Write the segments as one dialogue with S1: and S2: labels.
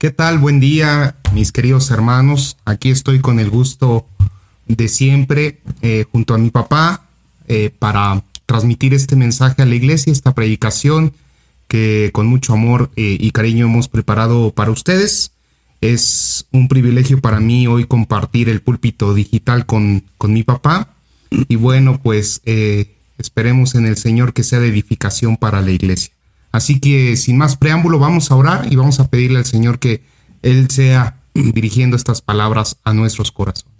S1: ¿Qué tal? Buen día, mis queridos hermanos. Aquí estoy con el gusto de siempre eh, junto a mi papá eh, para transmitir este mensaje a la iglesia, esta predicación que con mucho amor eh, y cariño hemos preparado para ustedes. Es un privilegio para mí hoy compartir el púlpito digital con, con mi papá. Y bueno, pues esperemos en el Señor que sea de edificación para la iglesia. Así que sin más preámbulo, vamos a orar y vamos a pedirle al Señor que Él sea dirigiendo estas palabras a nuestros corazones.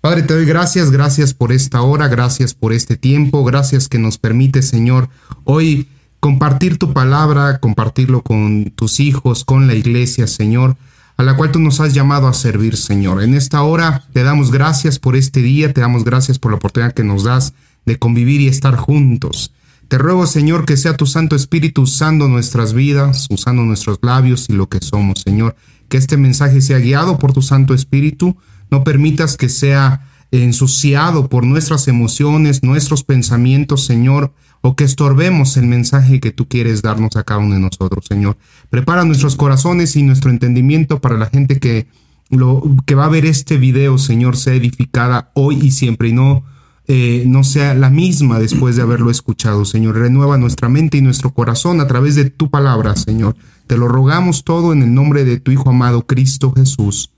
S1: Padre, te doy gracias, gracias por esta hora, gracias por este tiempo, gracias que nos permite, Señor, hoy compartir tu palabra, compartirlo con tus hijos, con la iglesia, Señor, a la cual tú nos has llamado a servir, Señor. En esta hora te damos gracias por este día, te damos gracias por la oportunidad que nos das de convivir y estar juntos. Te ruego, Señor, que sea tu Santo Espíritu usando nuestras vidas, usando nuestros labios y lo que somos, Señor. Que este mensaje sea guiado por tu Santo Espíritu. No permitas que sea ensuciado por nuestras emociones, nuestros pensamientos, Señor, o que estorbemos el mensaje que tú quieres darnos a cada uno de nosotros, Señor. Prepara nuestros corazones y nuestro entendimiento para la gente que, lo, que va a ver este video, Señor, sea edificada hoy y siempre y no eh, no sea la misma después de haberlo escuchado, Señor. Renueva nuestra mente y nuestro corazón a través de tu palabra, Señor. Te lo rogamos todo en el nombre de tu Hijo amado, Cristo Jesús.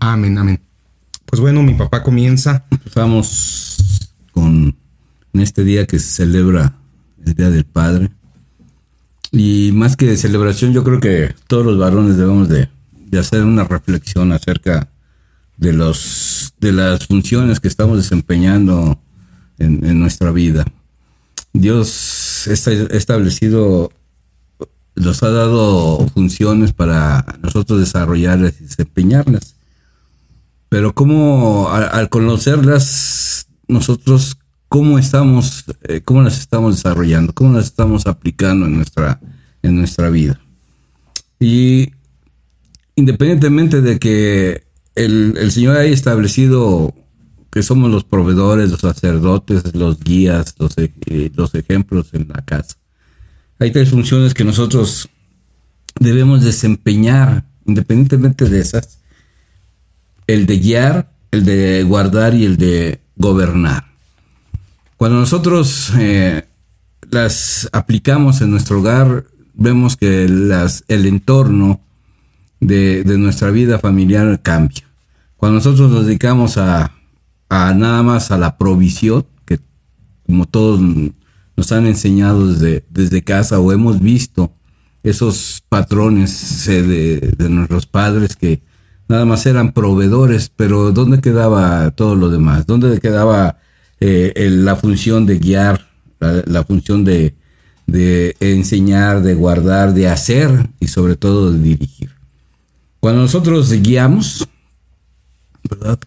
S1: Amén, amén. Pues bueno, mi papá comienza.
S2: Empezamos con en este día que se celebra el Día del Padre. Y más que de celebración, yo creo que todos los varones debemos de, de hacer una reflexión acerca de los de las funciones que estamos desempeñando en, nuestra vida. Dios está establecido, nos ha dado funciones para nosotros desarrollarlas y desempeñarlas. Pero cómo, al, conocerlas, nosotros, cómo estamos, eh, cómo las estamos desarrollando, cómo las estamos aplicando en nuestra, en nuestra vida. Y independientemente de que el, el Señor ha establecido que somos los proveedores, los sacerdotes, los guías, los, eh, los ejemplos en la casa. Hay tres funciones que nosotros debemos desempeñar, independientemente de esas. El de guiar, el de guardar y el de gobernar. Cuando nosotros eh, las aplicamos en nuestro hogar, vemos que el entorno de nuestra vida familiar cambia. Cuando nosotros nos dedicamos a nada más a la provisión, que como todos nos han enseñado desde, desde casa o hemos visto esos patrones eh, de, nuestros padres que nada más eran proveedores, pero ¿dónde quedaba todo lo demás? ¿Dónde quedaba eh, la función de guiar, la, función de, de enseñar, de guardar, de hacer y sobre todo de dirigir? Cuando nosotros guiamos, ¿verdad?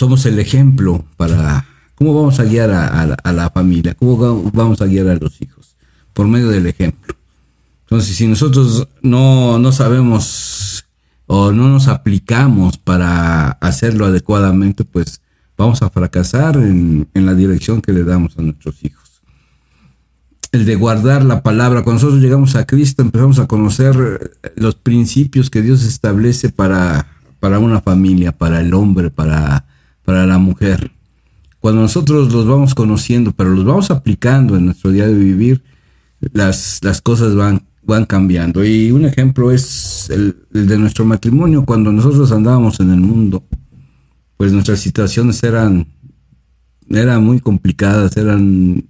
S2: Somos el ejemplo para cómo vamos a guiar a, la familia, cómo vamos a guiar a los hijos, por medio del ejemplo. Entonces, si nosotros no, no sabemos o no nos aplicamos para hacerlo adecuadamente, pues vamos a fracasar en, en, la dirección que le damos a nuestros hijos. El de guardar la palabra, cuando nosotros llegamos a Cristo empezamos a conocer los principios que Dios establece para, para una familia, para el hombre, para para la mujer. Cuando nosotros los vamos conociendo, pero los vamos aplicando en nuestro día de vivir, las, las cosas van, van cambiando. Y un ejemplo es el, de nuestro matrimonio. Cuando nosotros andábamos en el mundo, pues nuestras situaciones eran, eran muy complicadas, eran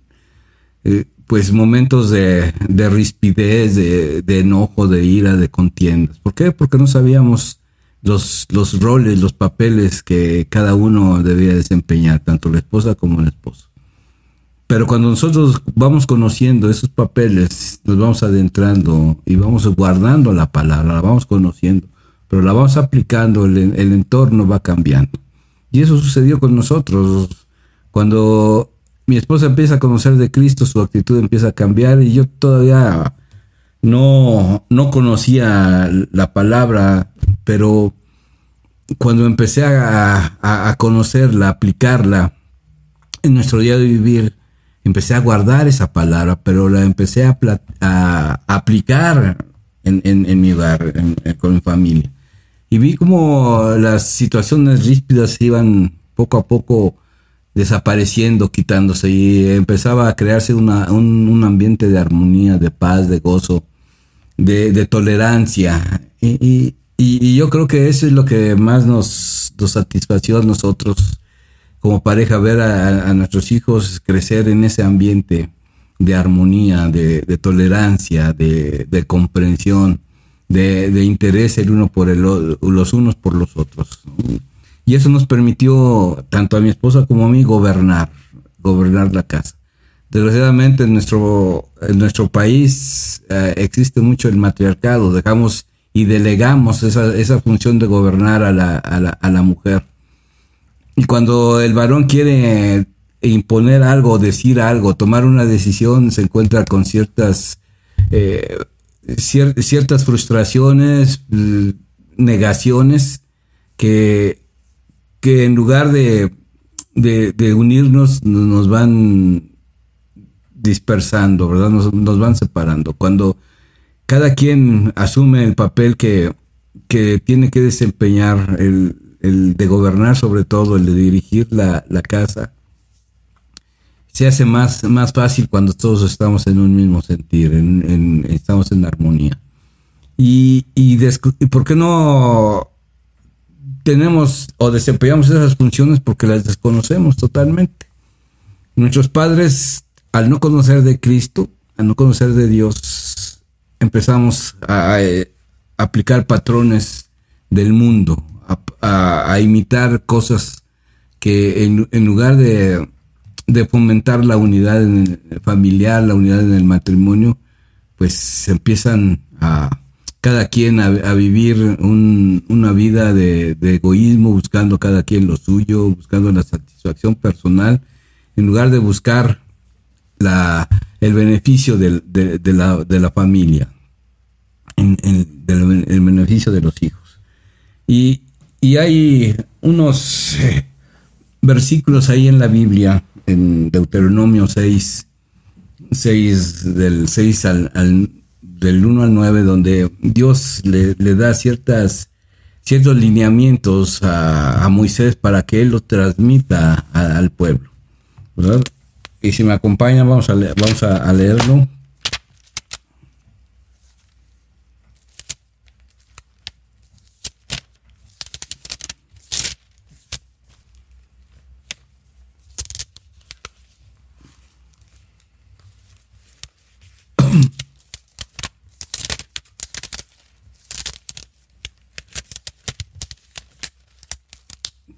S2: eh, pues momentos de, de rispidez, de, de, enojo, de ira, de contiendas. ¿Por qué? Porque no sabíamos los, los roles, los papeles que cada uno debía desempeñar, tanto la esposa como el esposo. Pero cuando nosotros vamos conociendo esos papeles, nos vamos adentrando y vamos guardando la palabra, la vamos conociendo, pero la vamos aplicando, el, el entorno va cambiando. Y eso sucedió con nosotros. Cuando mi esposa empieza a conocer de Cristo, su actitud empieza a cambiar y yo todavía no, no conocía la palabra, pero cuando empecé a, conocerla, a aplicarla en nuestro día de vivir, empecé a guardar esa palabra, pero la empecé a, aplicar en, mi hogar, con mi familia. Y vi como las situaciones ríspidas iban poco a poco desapareciendo, quitándose y empezaba a crearse una, un, ambiente de armonía, de paz, de gozo, de, tolerancia. Y, yo creo que eso es lo que más nos, nos satisfació a nosotros como pareja, ver a, nuestros hijos crecer en ese ambiente de armonía, de, tolerancia, de, comprensión, de, interés el uno por el, los unos por los otros. Y eso nos permitió, tanto a mi esposa como a mí, gobernar, gobernar la casa. Desgraciadamente en nuestro, en nuestro país eh, existe mucho el matriarcado, dejamos y delegamos esa, esa función de gobernar a la, a la, a la mujer. Y cuando el varón quiere imponer algo, decir algo, tomar una decisión, se encuentra con ciertas, eh, ciertas frustraciones, mm, negaciones, que, que en lugar de, de, unirnos nos van dispersando, ¿verdad? Nos, van separando. Cuando cada quien asume el papel que, que tiene que desempeñar, el, el de gobernar sobre todo, el de dirigir la, casa, se hace más, más fácil cuando todos estamos en un mismo sentir, en, estamos en armonía. Y, y, por qué no tenemos o desempeñamos esas funciones porque las desconocemos totalmente? Nuestros padres, al no conocer de Cristo, al no conocer de Dios, empezamos a, a aplicar patrones del mundo, a, imitar cosas que en, lugar de, fomentar la unidad familiar, la unidad en el matrimonio, pues se empiezan a cada quien a, vivir una vida de, egoísmo, buscando cada quien lo suyo, buscando la satisfacción personal, en lugar de buscar la, el beneficio de, la, familia, en, el beneficio de los hijos. Y, y hay unos eh, versículos ahí en la Biblia, en Deuteronomio 6, 6 del 6 al, del 1 al 9, donde Dios le, da ciertas, ciertos lineamientos a, Moisés para que él los transmita al pueblo. Y si me acompañan, vamos a, vamos a leerlo.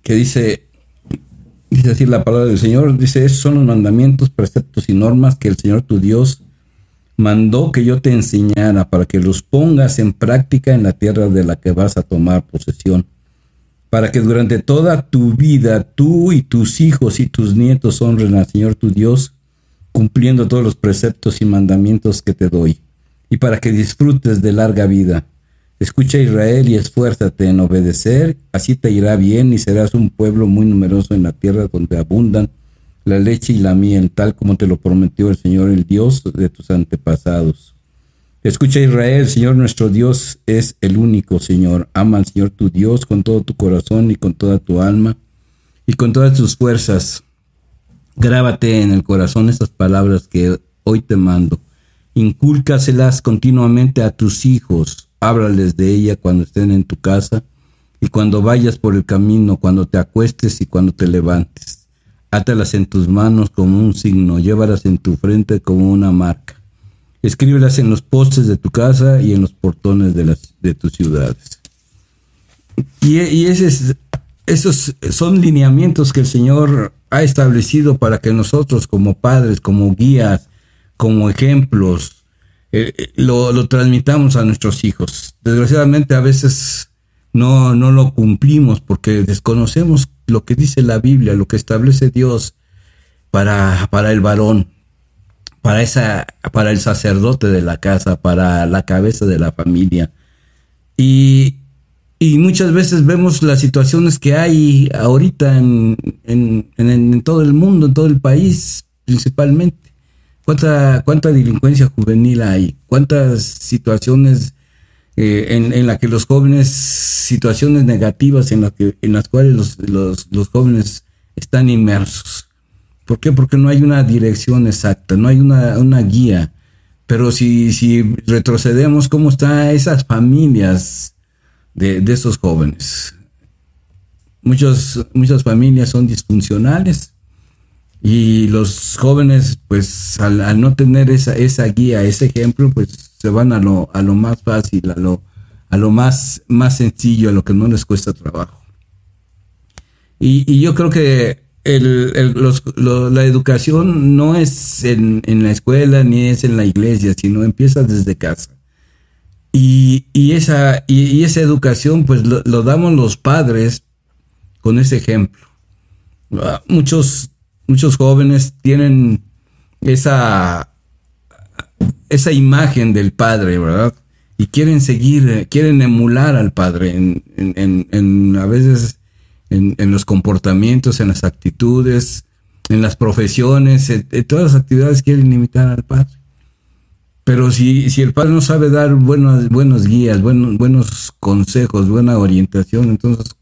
S2: que dice, dice así la palabra del Señor, dice, esos son los mandamientos, preceptos y normas que el Señor tu Dios mandó que yo te enseñara para que los pongas en práctica en la tierra de la que vas a tomar posesión, para que durante toda tu vida tú y tus hijos y tus nietos honren al Señor tu Dios, cumpliendo todos los preceptos y mandamientos que te doy, y para que disfrutes de larga vida Escucha Israel y esfuérzate en obedecer, así te irá bien y serás un pueblo muy numeroso en la tierra donde abundan la leche y la miel, tal como te lo prometió el Señor, el Dios de tus antepasados. Escucha Israel, Señor nuestro Dios es el único Señor. Ama al Señor tu Dios con todo tu corazón y con toda tu alma y con todas tus fuerzas. Grábate en el corazón estas palabras que hoy te mando. Incúlcaselas continuamente a tus hijos háblales de ella cuando estén en tu casa y cuando vayas por el camino, cuando te acuestes y cuando te levantes. Átalas en tus manos como un signo, llévalas en tu frente como una marca. Escríbelas en los postes de tu casa y en los portones de, las, de tus ciudades. Y, y esos son lineamientos que el Señor ha establecido para que nosotros como padres, como guías, como ejemplos, eh, eh, lo, transmitamos a nuestros hijos. Desgraciadamente a veces no, no lo cumplimos porque desconocemos lo que dice la Biblia, lo que establece Dios para, para el varón, para, esa, para el sacerdote de la casa, para la cabeza de la familia. Y, y muchas veces vemos las situaciones que hay ahorita en, en, en todo el mundo, en todo el país principalmente ¿Cuánta, cuánta delincuencia juvenil hay? ¿Cuántas situaciones eh, en, la que los jóvenes, situaciones negativas en, que, en las cuales los, los, jóvenes están inmersos. ¿Por qué? Porque no hay una dirección exacta, no hay una, una guía. Pero si, si retrocedemos, ¿cómo están esas familias de, de esos jóvenes? Muchos, muchas familias son disfuncionales y los jóvenes, pues al, no tener esa, esa guía, ese ejemplo, pues se van a lo, a lo más fácil, a lo, a lo más, más sencillo, a lo que no les cuesta trabajo. Y, yo creo que el, la educación no es en, en, la escuela ni es en la iglesia, sino empieza desde casa. Y, y esa, y, esa educación, pues lo, lo, damos los padres con ese ejemplo. Muchos muchos jóvenes tienen esa, esa imagen del padre, ¿verdad? Y quieren seguir, quieren emular al padre en, a veces en, los comportamientos, en las actitudes, en las profesiones, en, todas las actividades quieren imitar al padre. Pero si, si el padre no sabe dar buenos, buenos guías, buenos, buenos consejos, buena orientación, entonces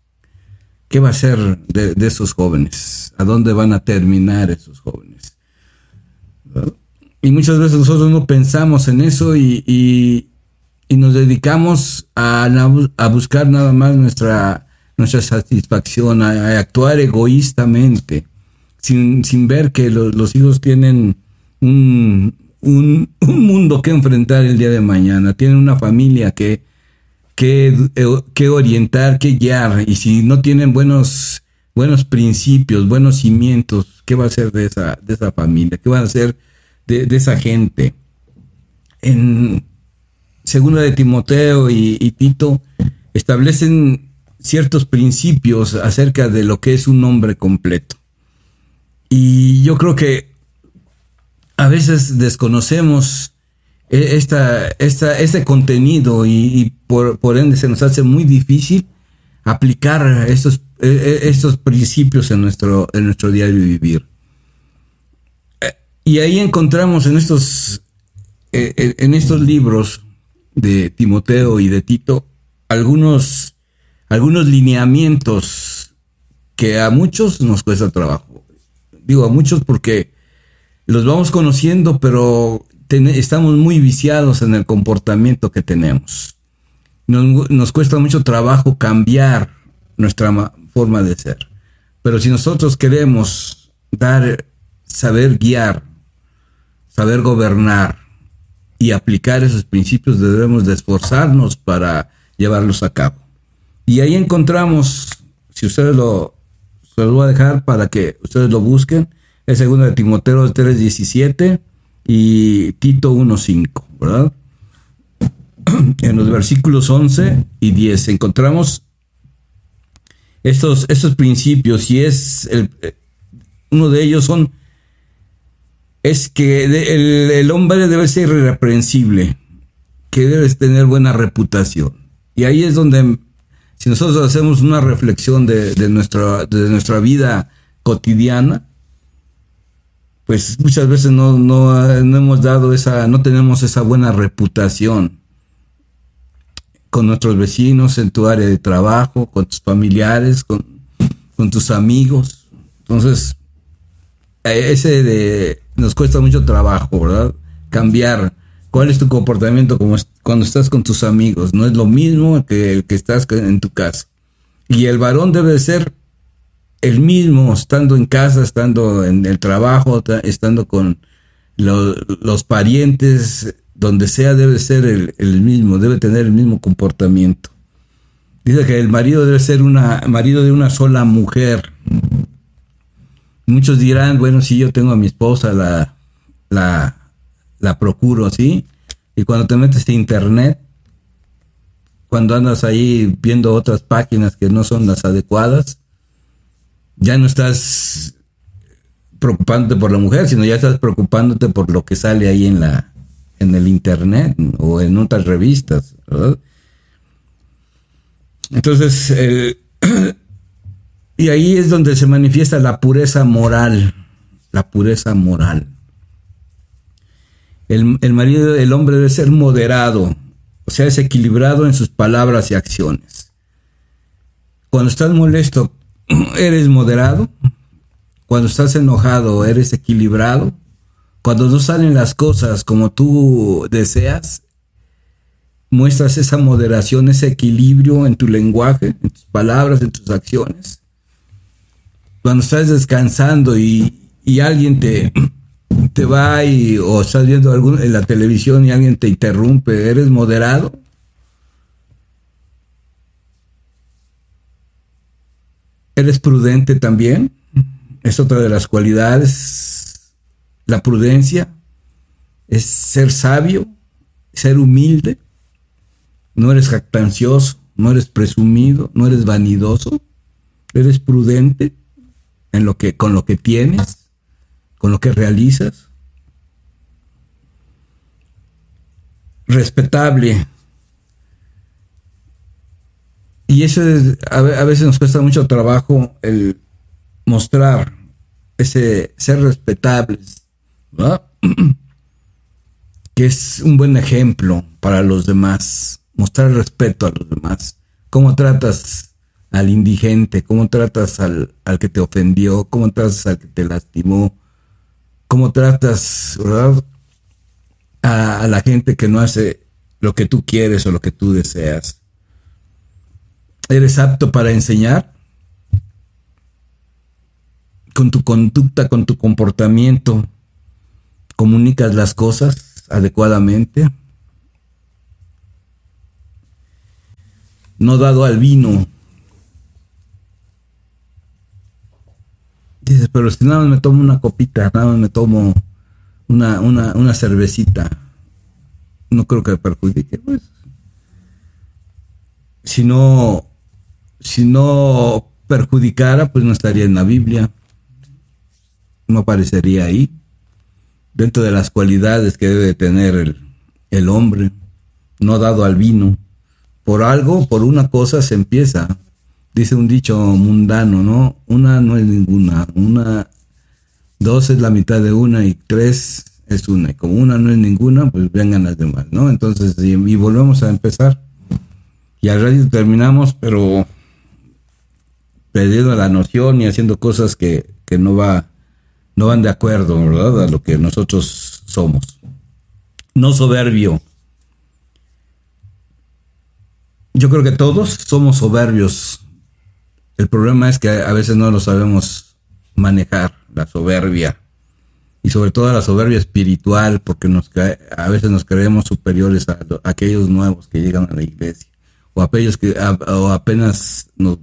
S2: ¿Qué va a ser de, esos jóvenes? ¿A dónde van a terminar esos jóvenes? Y muchas veces nosotros no pensamos en eso y, nos dedicamos a, a, buscar nada más nuestra, nuestra satisfacción, a, actuar egoístamente, sin, ver que los hijos tienen un, un, mundo que enfrentar el día de mañana, tienen una familia que, que, orientar, que guiar. Y si no tienen buenos, buenos principios, buenos cimientos, ¿qué va a ser de esa, de esa familia? ¿Qué va a ser de, esa gente? En segunda de Timoteo y, y Tito establecen ciertos principios acerca de lo que es un hombre completo. Y yo creo que a veces desconocemos e, esta, esta, este contenido y, por, por, ende se nos hace muy difícil aplicar estos, e, e, estos principios en nuestro, en nuestro diario vivir. Y ahí encontramos en estos, en estos libros de Timoteo y de Tito algunos, algunos lineamientos que a muchos nos cuesta trabajo. Digo a muchos porque los vamos conociendo, pero estamos muy viciados en el comportamiento que tenemos. Nos, cuesta mucho trabajo cambiar nuestra forma de ser. Pero si nosotros queremos dar, saber guiar, saber gobernar y aplicar esos principios, debemos de esforzarnos para llevarlos a cabo. Y ahí encontramos, si ustedes lo, se lo voy a dejar para que ustedes lo busquen, es segundo de Timoteo 3:17 y Tito 1.5, ¿verdad? En los versículos 11 y 10 encontramos estos, estos principios y es el, uno de ellos son es que el, hombre debe ser irreprensible, que debe tener buena reputación. Y ahí es donde, si nosotros hacemos una reflexión de, de, nuestra, de nuestra vida cotidiana, pues muchas veces no, hemos dado esa, no tenemos esa buena reputación con nuestros vecinos, en tu área de trabajo, con tus familiares, con, tus amigos. Entonces, ese de, nos cuesta mucho trabajo, ¿verdad? Cambiar. ¿Cuál es tu comportamiento como cuando estás con tus amigos? No es lo mismo que, que estás en tu casa. Y el varón debe ser el mismo, estando en casa, estando en el trabajo, estando con los parientes, donde sea debe ser el, mismo, debe tener el mismo comportamiento. Dice que el marido debe ser una marido de una sola mujer. Muchos dirán, bueno, si yo tengo a mi esposa, la, la, la procuro, así Y cuando te metes a internet, cuando andas ahí viendo otras páginas que no son las adecuadas, ya no estás preocupándote por la mujer, sino ya estás preocupándote por lo que sale ahí en la en el internet o en otras revistas, Entonces, y ahí es donde se manifiesta la pureza moral, la pureza moral. El, el marido, el hombre debe ser moderado, O sea, es equilibrado en sus palabras y acciones. Cuando estás molesto, eres moderado. Cuando estás enojado, eres equilibrado. Cuando no salen las cosas como tú deseas, muestras esa moderación, ese equilibrio en tu lenguaje, en tus palabras, en tus acciones. Cuando estás descansando y, alguien te, te va y, o estás viendo en la televisión y alguien te interrumpe, ¿eres moderado? ¿Eres prudente también? Es otra de las cualidades. La prudencia es ser sabio, ser humilde. No eres jactancioso, no eres presumido, no eres vanidoso. Eres prudente en lo que, con lo que tienes, con lo que realizas. Respetable, y eso es, a, veces nos cuesta mucho trabajo el mostrar ese ser respetables, que es un buen ejemplo para los demás, mostrar respeto a los demás. ¿Cómo tratas al indigente? ¿Cómo tratas al, que te ofendió? ¿Cómo tratas al que te lastimó? ¿Cómo tratas A, a la gente que no hace lo que tú quieres o lo que tú deseas? ¿Eres apto para enseñar? Con tu conducta, con tu comportamiento, comunicas las cosas adecuadamente. No dado al vino. Dices, pero si nada más me tomo una copita, nada más me tomo una, una cervecita, no creo que perjudique. Pues. Si no si no perjudicara, pues no estaría en la Biblia. No aparecería ahí. Dentro de las cualidades que debe tener el, hombre, no dado al vino. Por algo, por una cosa se empieza. Dice un dicho mundano, ¿no? Una no es ninguna. Una, dos es la mitad de una y tres es una. Y como una no es ninguna, pues vengan las demás, ¿no? Entonces, y, volvemos a empezar. Y al radio terminamos, pero perdiendo la noción y haciendo cosas que, no, va, no van de acuerdo, ¿verdad? A lo que nosotros somos. No soberbio. Yo creo que todos somos soberbios. El problema es que a veces no lo sabemos manejar, la soberbia. Y sobre todo la soberbia espiritual, porque nos, a veces nos creemos superiores a aquellos nuevos que llegan a la iglesia o aquellos que apenas nos,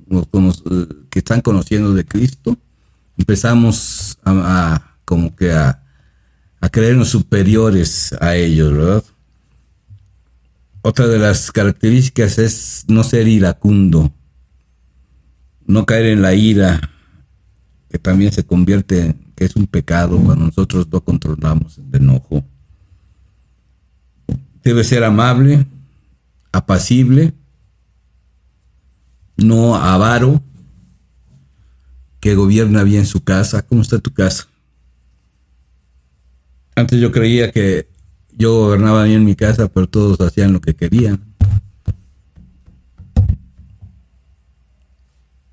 S2: que están conociendo de Cristo, empezamos a, como que a, creernos superiores a ellos, ¿verdad? Otra de las características es no ser iracundo, no caer en la ira, que también se convierte, que es un pecado cuando nosotros no controlamos el enojo. Debe ser amable, apacible, no avaro, que gobierna bien su casa. ¿Cómo está tu casa? Antes yo creía que yo gobernaba bien mi casa, pero todos hacían lo que querían.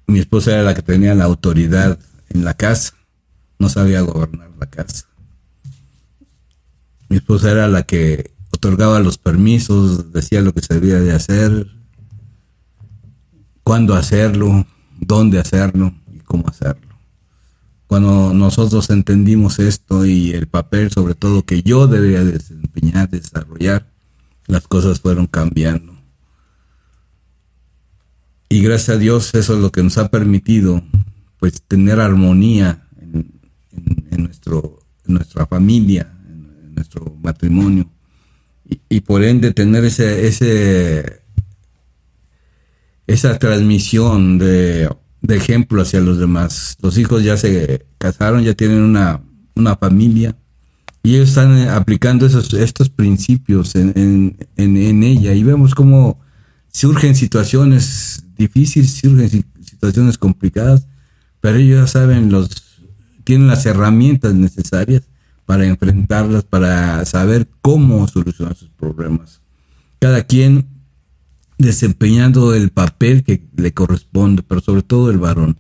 S2: Mi esposa era la que tenía la autoridad en la casa, no sabía gobernar la casa. Mi esposa era la que otorgaba los permisos, decía lo que se debía de hacer, cuándo hacerlo, dónde hacerlo cómo hacerlo. Cuando nosotros entendimos esto y el papel sobre todo que yo debía desempeñar, desarrollar, las cosas fueron cambiando. Y gracias a Dios eso es lo que nos ha permitido pues tener armonía en, nuestro, nuestra familia, en, nuestro matrimonio. Y, por ende tener ese, ese esa transmisión de, ejemplo hacia los demás. Los hijos ya se casaron, ya tienen una, familia y ellos están eh, aplicando esos, estos principios en, ella y vemos cómo surgen situaciones difíciles, surgen situaciones complicadas, pero ellos ya saben, los, tienen las herramientas necesarias para enfrentarlas, para saber cómo solucionar sus problemas. Cada quien desempeñando el papel que le corresponde, pero sobre todo el varón.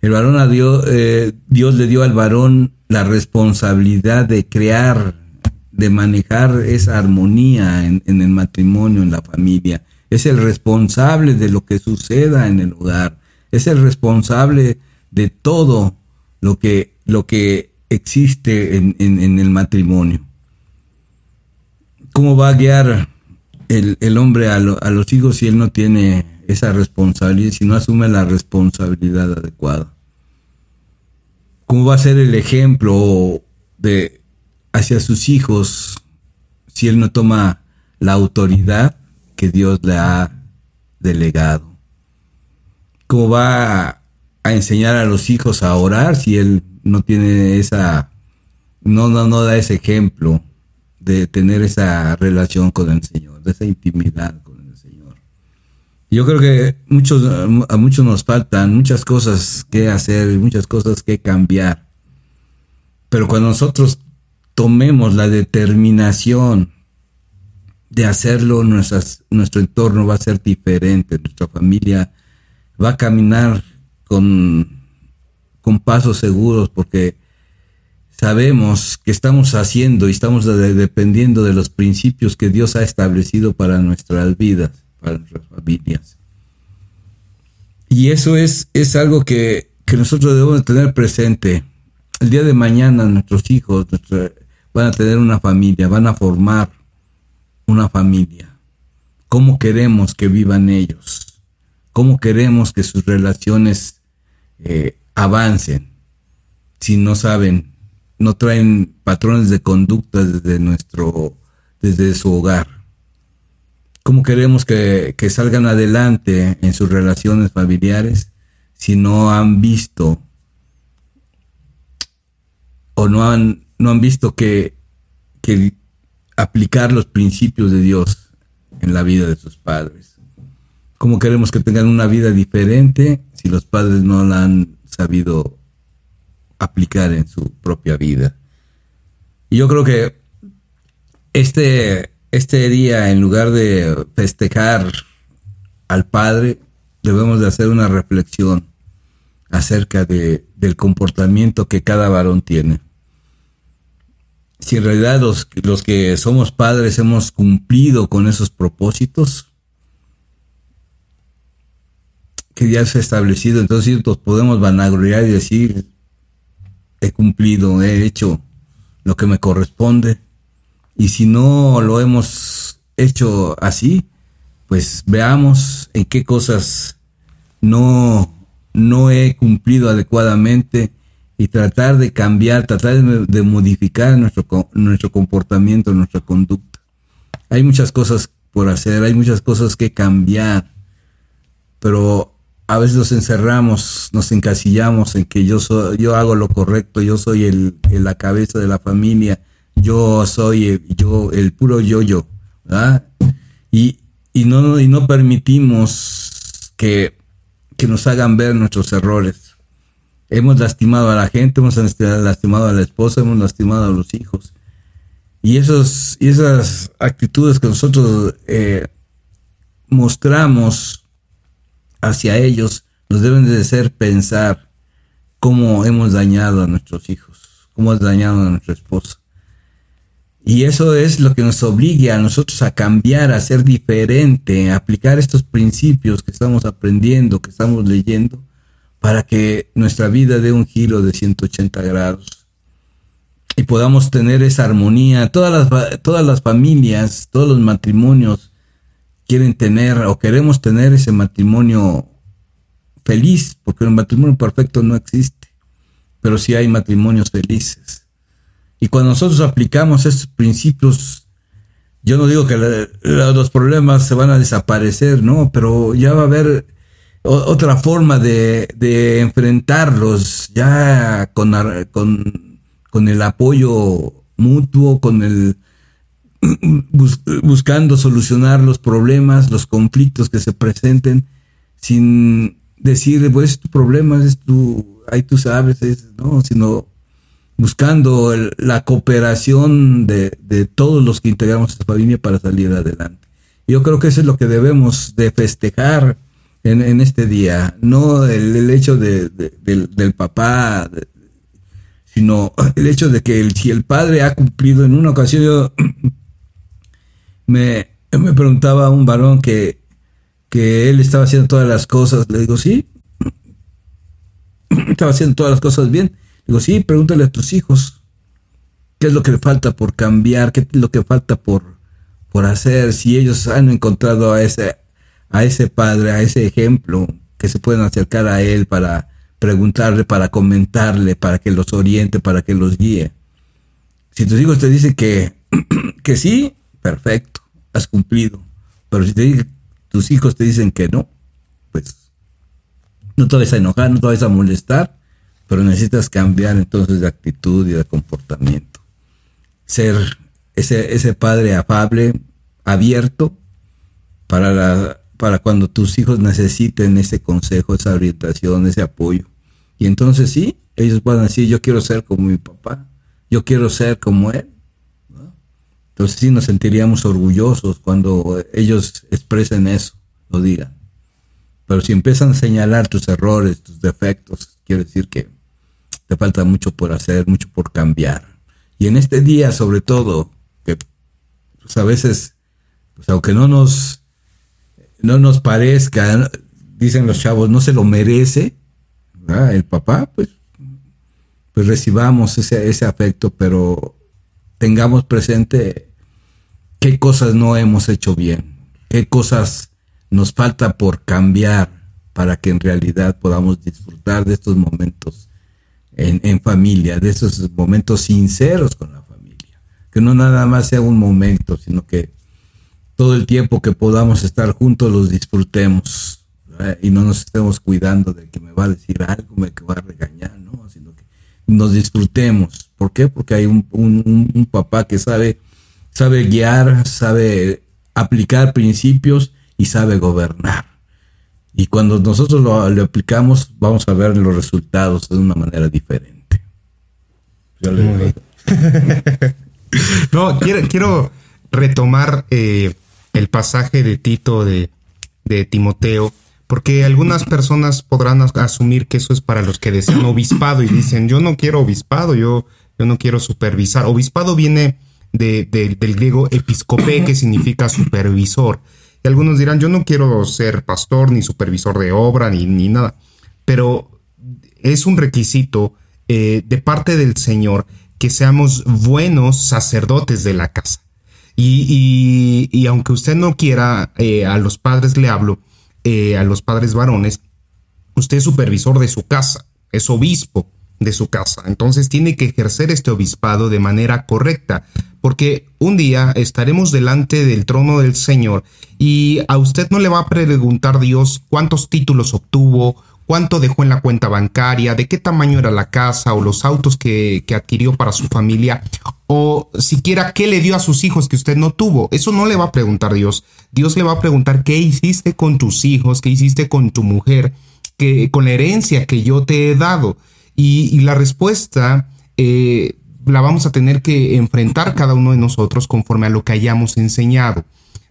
S2: El varón a Dios, eh, Dios le dio al varón la responsabilidad de crear, de manejar esa armonía en, el matrimonio, en la familia. Es el responsable de lo que suceda en el hogar. Es el responsable de todo lo que, lo que existe en el matrimonio. ¿Cómo va a guiar el, hombre a, a, los hijos si él no tiene esa responsabilidad, si no asume la responsabilidad adecuada? ¿Cómo va a ser el ejemplo de hacia sus hijos si él no toma la autoridad que Dios le ha delegado? ¿Cómo va a enseñar a los hijos a orar si él no tiene esa, no, no, no da ese ejemplo de tener esa relación con el Señor, de esa intimidad con el Señor? Yo creo que muchos, a muchos nos faltan muchas cosas que hacer, muchas cosas que cambiar. Pero cuando nosotros tomemos la determinación de hacerlo, nuestro entorno va a ser diferente, nuestra familia va a caminar con, con pasos seguros porque sabemos que estamos haciendo y estamos dependiendo de los principios que Dios ha establecido para nuestras vidas, para nuestras familias. Y eso es, es algo que, nosotros debemos tener presente. El día de mañana nuestros hijos van a tener una familia, van a formar una familia. ¿Cómo queremos que vivan ellos? ¿Cómo queremos que sus relaciones eh, avancen si no saben, no traen patrones de conducta desde nuestro, desde su hogar? ¿Cómo queremos que, que salgan adelante en sus relaciones familiares si no han visto o no han, no han visto que, que aplicar los principios de Dios en la vida de sus padres? ¿Cómo queremos que tengan una vida diferente si los padres no la han sabido aplicar en su propia vida? Y yo creo que este, este día, en lugar de festejar al Padre, debemos de hacer una reflexión acerca de, del comportamiento que cada varón tiene si en realidad los, los que somos padres hemos cumplido con esos propósitos que ya se ha establecido, entonces podemos vanagloriar y decir, he cumplido, he hecho lo que me corresponde. Y si no lo hemos hecho así, pues veamos en qué cosas no, no he cumplido adecuadamente y tratar de cambiar, tratar de, modificar nuestro, nuestro comportamiento, nuestra conducta. Hay muchas cosas por hacer, hay muchas cosas que cambiar, pero a veces nos encerramos, nos encasillamos en que yo soy, yo hago lo correcto, yo soy el, la cabeza de la familia, yo soy el, yo, el puro yo-yo, Y, y, no, y no permitimos que, que nos hagan ver nuestros errores hemos lastimado a la gente, hemos lastimado a la esposa, hemos lastimado a los hijos. Y, esos, y esas actitudes que nosotros eh, mostramos hacia ellos nos deben de hacer pensar cómo hemos dañado a nuestros hijos, cómo hemos dañado a nuestra esposa. Y eso es lo que nos obliga a nosotros a cambiar, a ser diferente, a aplicar estos principios que estamos aprendiendo, que estamos leyendo, para que nuestra vida dé un giro de 180 grados y podamos tener esa armonía. Todas las, todas las familias, todos los matrimonios quieren tener o queremos tener ese matrimonio feliz, porque el matrimonio perfecto no existe, pero sí hay matrimonios felices. Y cuando nosotros aplicamos estos principios, yo no digo que los problemas se van a desaparecer, no, pero ya va a haber otra forma de, enfrentarlos ya con, con, el apoyo mutuo, con el buscando solucionar los problemas, los conflictos que se presenten, sin decir, pues es tu problema, es tu, ahí tú sabes, no, sino buscando la cooperación de, de, todos los que integramos esta familia para salir adelante. Yo creo que eso es lo que debemos de festejar en, este día, no el, hecho de, del, papá, sino el hecho de que si el padre ha cumplido en una ocasión, yo me, me preguntaba un varón que, que él estaba haciendo todas las cosas, le digo, sí, estaba haciendo todas las cosas bien. Digo, sí, pregúntale a tus hijos qué es lo que le falta por cambiar, qué es lo que falta por, por hacer, si ellos han encontrado a ese, a ese padre, a ese ejemplo, que se pueden acercar a él para preguntarle, para comentarle, para que los oriente, para que los guíe. Si tus hijos te dicen que, que sí, perfecto, has cumplido. Pero si tus hijos te dicen que no, pues no te vas a enojar, no te vas a molestar, pero necesitas cambiar entonces de actitud y de comportamiento. Ser ese, ese padre afable, abierto, para la, para cuando tus hijos necesiten ese consejo, esa orientación, ese apoyo. Y entonces sí, ellos van a decir, yo quiero ser como mi papá, yo quiero ser como él. Entonces sí nos sentiríamos orgullosos cuando ellos expresen eso, lo digan. Pero si empiezan a señalar tus errores, tus defectos, quiere decir que te falta mucho por hacer, mucho por cambiar. Y en este día, sobre todo, que pues, a veces, pues aunque no nos no nos parezca, dicen los chavos, no se lo merece, el papá, pues, pues recibamos ese, ese afecto, pero tengamos presente qué cosas no hemos hecho bien, qué cosas nos falta por cambiar para que en realidad podamos disfrutar de estos momentos en, en, familia, de esos momentos sinceros con la familia. Que no nada más sea un momento, sino que todo el tiempo que podamos estar juntos los disfrutemos y no nos estemos cuidando de que me va a decir algo, me que va a regañar, ¿no? Sino que nos disfrutemos. ¿Por qué? Porque hay un, un, papá que sabe, sabe guiar, sabe aplicar principios y sabe gobernar. Y cuando nosotros lo, aplicamos, vamos a ver los resultados de una manera diferente.
S1: no, quiero, quiero retomar eh, el pasaje de Tito de, Timoteo, porque algunas personas podrán asumir que eso es para los que desean obispado y dicen, yo no quiero obispado, yo, yo no quiero supervisar. Obispado viene de, del griego episcope, que significa supervisor. Y algunos dirán, yo no quiero ser pastor, ni supervisor de obra, ni, ni nada. Pero es un requisito eh, de parte del Señor que seamos buenos sacerdotes de la casa. Y, aunque usted no quiera, eh, a los padres le hablo, eh, a los padres varones, usted es supervisor de su casa, es obispo de su casa. Entonces tiene que ejercer este obispado de manera correcta, porque un día estaremos delante del trono del Señor y a usted no le va a preguntar Dios cuántos títulos obtuvo, cuánto dejó en la cuenta bancaria, de qué tamaño era la casa o los autos que, adquirió para su familia, o siquiera qué le dio a sus hijos que usted no tuvo. Eso no le va a preguntar Dios. Dios le va a preguntar qué hiciste con tus hijos, qué hiciste con tu mujer, que, con la herencia que yo te he dado. Y, la respuesta eh, la vamos a tener que enfrentar cada uno de nosotros conforme a lo que hayamos enseñado.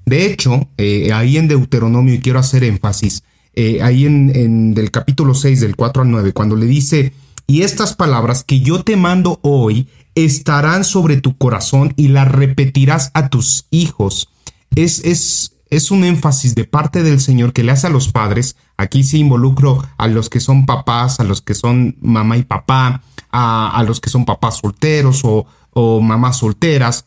S1: De hecho, eh, ahí en Deuteronomio, y quiero hacer énfasis, eh, ahí en, en capítulo 6, del 4 al 9, cuando le dice, y estas palabras que yo te mando hoy estarán sobre tu corazón y las repetirás a tus hijos. Es, es, es un énfasis de parte del Señor que le hace a los padres. Aquí sí involucro a los que son papás, a los que son mamá y papá, a, los que son papás solteros o, o mamás solteras,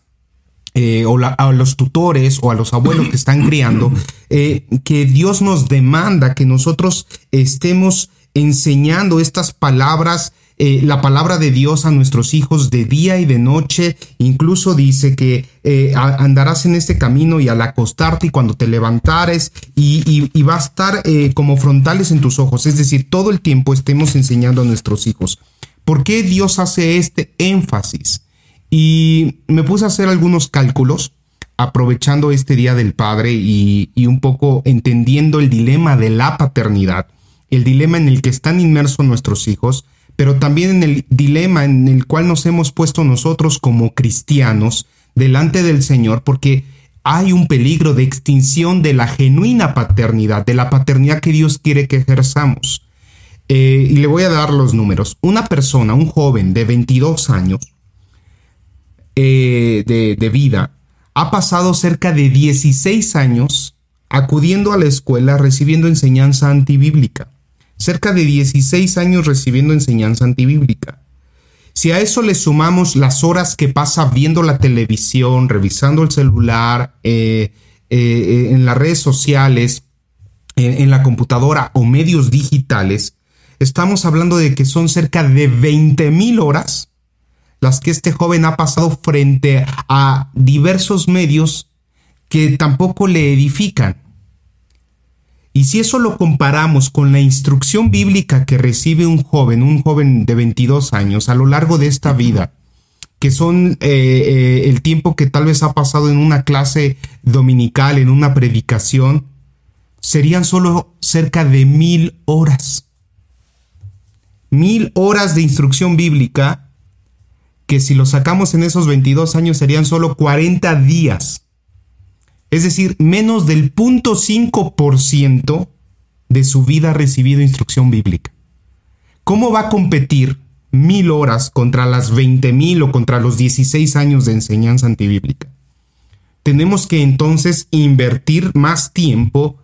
S1: eh, o a los tutores o a los abuelos que están criando, eh, que Dios nos demanda que nosotros estemos enseñando estas palabras, eh, la palabra de Dios a nuestros hijos de día y de noche. Incluso dice que andarás en este camino y al acostarte y cuando te levantares y, y va a estar como frontales en tus ojos. Es decir, todo el tiempo estemos enseñando a nuestros hijos. ¿Por qué Dios hace este énfasis? Y me puse a hacer algunos cálculos aprovechando este Día del Padre y, un poco entendiendo el dilema de la paternidad, el dilema en el que están inmersos nuestros hijos, pero también en el dilema en el cual nos hemos puesto nosotros como cristianos delante del Señor, porque hay un peligro de extinción de la genuina paternidad, de la paternidad que Dios quiere que ejerzamos. Eh, y le voy a dar los números. Una persona, un joven de 22 años eh, de, de vida, ha pasado cerca de 16 años acudiendo a la escuela recibiendo enseñanza antibíblica. Cerca de 16 años recibiendo enseñanza antibíblica. Si a eso le sumamos las horas que pasa viendo la televisión, revisando el celular, eh, eh, en las redes sociales, en, la computadora o medios digitales, estamos hablando de que son cerca de 20 mil horas las que este joven ha pasado frente a diversos medios que tampoco le edifican. Y si eso lo comparamos con la instrucción bíblica que recibe un joven, un joven de 22 años a lo largo de esta vida, que son eh, eh, el tiempo que tal vez ha pasado en una clase dominical, en una predicación, serían solo cerca de mil horas. Mil horas de instrucción bíblica, que si lo sacamos en esos 22 años serían solo 40 días es decir, menos del 0.5% de su vida ha recibido instrucción bíblica. ¿Cómo va a competir mil horas contra las 20 mil o contra los 16 años de enseñanza antibíblica? Tenemos que entonces invertir más tiempo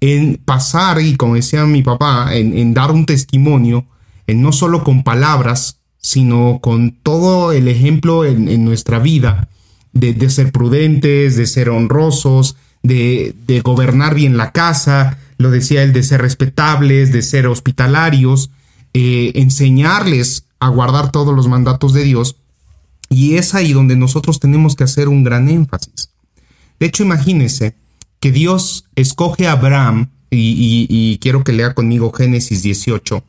S1: en pasar, y como decía mi papá, en, dar un testimonio, en no solo con palabras, sino con todo el ejemplo en nuestra vida, de, ser prudentes, de ser honrosos, de, gobernar bien la casa, lo decía él, de ser respetables, de ser hospitalarios, eh, enseñarles a guardar todos los mandatos de Dios. Y es ahí donde nosotros tenemos que hacer un gran énfasis. De hecho, imagínense que Dios escoge a Abraham, y, quiero que lea conmigo Génesis 18.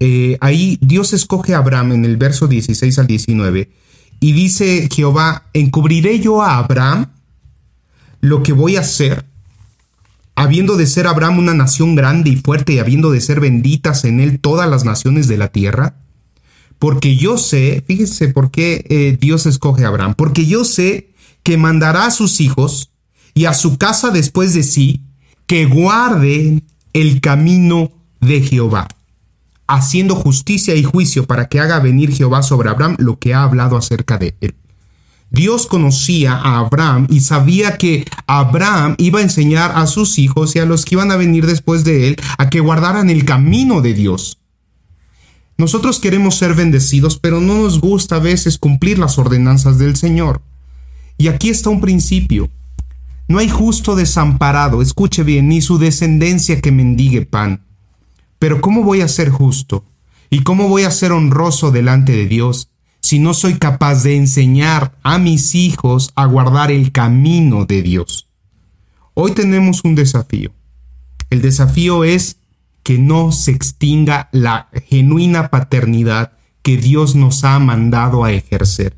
S1: Eh, ahí Dios escoge a Abraham en el verso 16 al 19 y dice Jehová, encubriré yo a Abraham lo que voy a hacer, habiendo de ser Abraham una nación grande y fuerte y habiendo de ser benditas en él todas las naciones de la tierra. Porque yo sé, fíjense por qué eh, Dios escoge a Abraham, porque yo sé que mandará a sus hijos y a su casa después de sí, que guarden el camino de Jehová haciendo justicia y juicio para que haga venir Jehová sobre Abraham lo que ha hablado acerca de él. Dios conocía a Abraham y sabía que Abraham iba a enseñar a sus hijos y a los que iban a venir después de él a que guardaran el camino de Dios. Nosotros queremos ser bendecidos, pero no nos gusta a veces cumplir las ordenanzas del Señor. Y aquí está un principio. No hay justo desamparado, escuche bien, ni su descendencia que mendigue pan. Pero ¿cómo voy a ser justo? ¿Y cómo voy a ser honroso delante de Dios si no soy capaz de enseñar a mis hijos a guardar el camino de Dios? Hoy tenemos un desafío. El desafío es que no se extinga la genuina paternidad que Dios nos ha mandado a ejercer.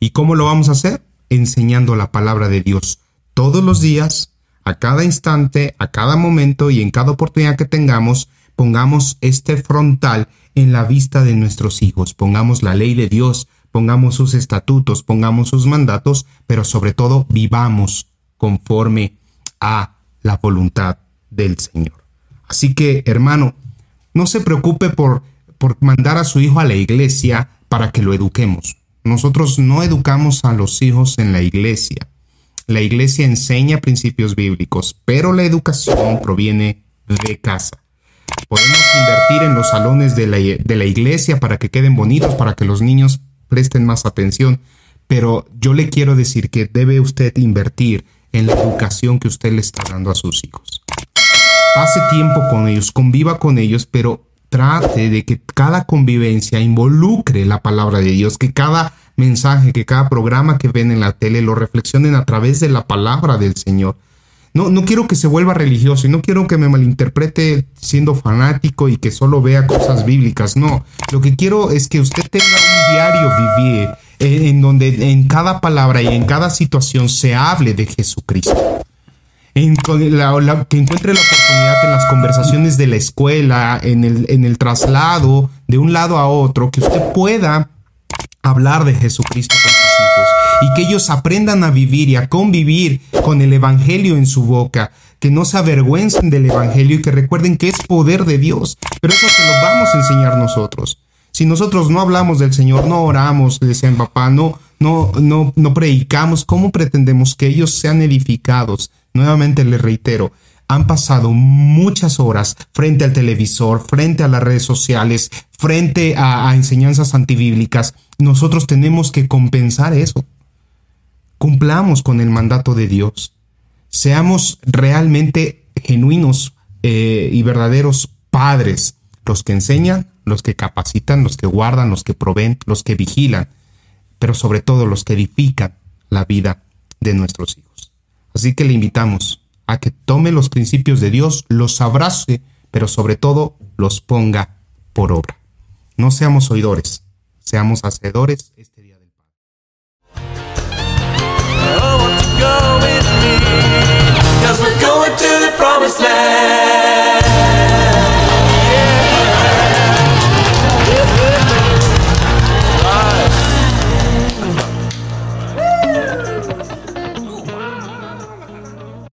S1: ¿Y cómo lo vamos a hacer? Enseñando la palabra de Dios todos los días, a cada instante, a cada momento y en cada oportunidad que tengamos, pongamos este frontal en la vista de nuestros hijos, pongamos la ley de Dios, pongamos sus estatutos, pongamos sus mandatos, pero sobre todo vivamos conforme a la voluntad del Señor. Así que, hermano, no se preocupe por, mandar a su hijo a la iglesia para que lo eduquemos. Nosotros no educamos a los hijos en la iglesia. La iglesia enseña principios bíblicos, pero la educación proviene de casa. Podemos invertir en los salones de la, iglesia para que queden bonitos, para que los niños presten más atención, pero yo le quiero decir que debe usted invertir en la educación que usted le está dando a sus hijos. Pase tiempo con ellos, conviva con ellos, pero trate de que cada convivencia involucre la palabra de Dios, que cada mensaje, que cada programa que ven en la tele lo reflexionen a través de la palabra del Señor. No, no quiero que se vuelva religioso y no quiero que me malinterprete siendo fanático y que solo vea cosas bíblicas. No, lo que quiero es que usted tenga un diario vivir eh, en donde en cada palabra y en cada situación se hable de Jesucristo. En, que encuentre la oportunidad en las conversaciones de la escuela, en el, en el traslado de un lado a otro, que usted pueda hablar de Jesucristo con sus hijos y que ellos aprendan a vivir y a convivir con el Evangelio en su boca, que no se avergüencen del Evangelio y que recuerden que es poder de Dios. Pero eso se lo vamos a enseñar nosotros. Si nosotros no hablamos del Señor, no oramos, decían papá, no, no, no, no predicamos, ¿cómo pretendemos que ellos sean edificados? Nuevamente les reitero, han pasado muchas horas frente al televisor, frente a las redes sociales, frente a, enseñanzas antibíblicas. Nosotros tenemos que compensar eso. Cumplamos con el mandato de Dios. Seamos realmente genuinos eh, y verdaderos padres, los que enseñan, los que capacitan, los que guardan, los que proveen, los que vigilan, pero sobre todo los que edifican la vida de nuestros hijos. Así que le invitamos a que tome los principios de Dios, los abrace, pero sobre todo los ponga por obra. No seamos oidores, seamos hacedores este día del Padre.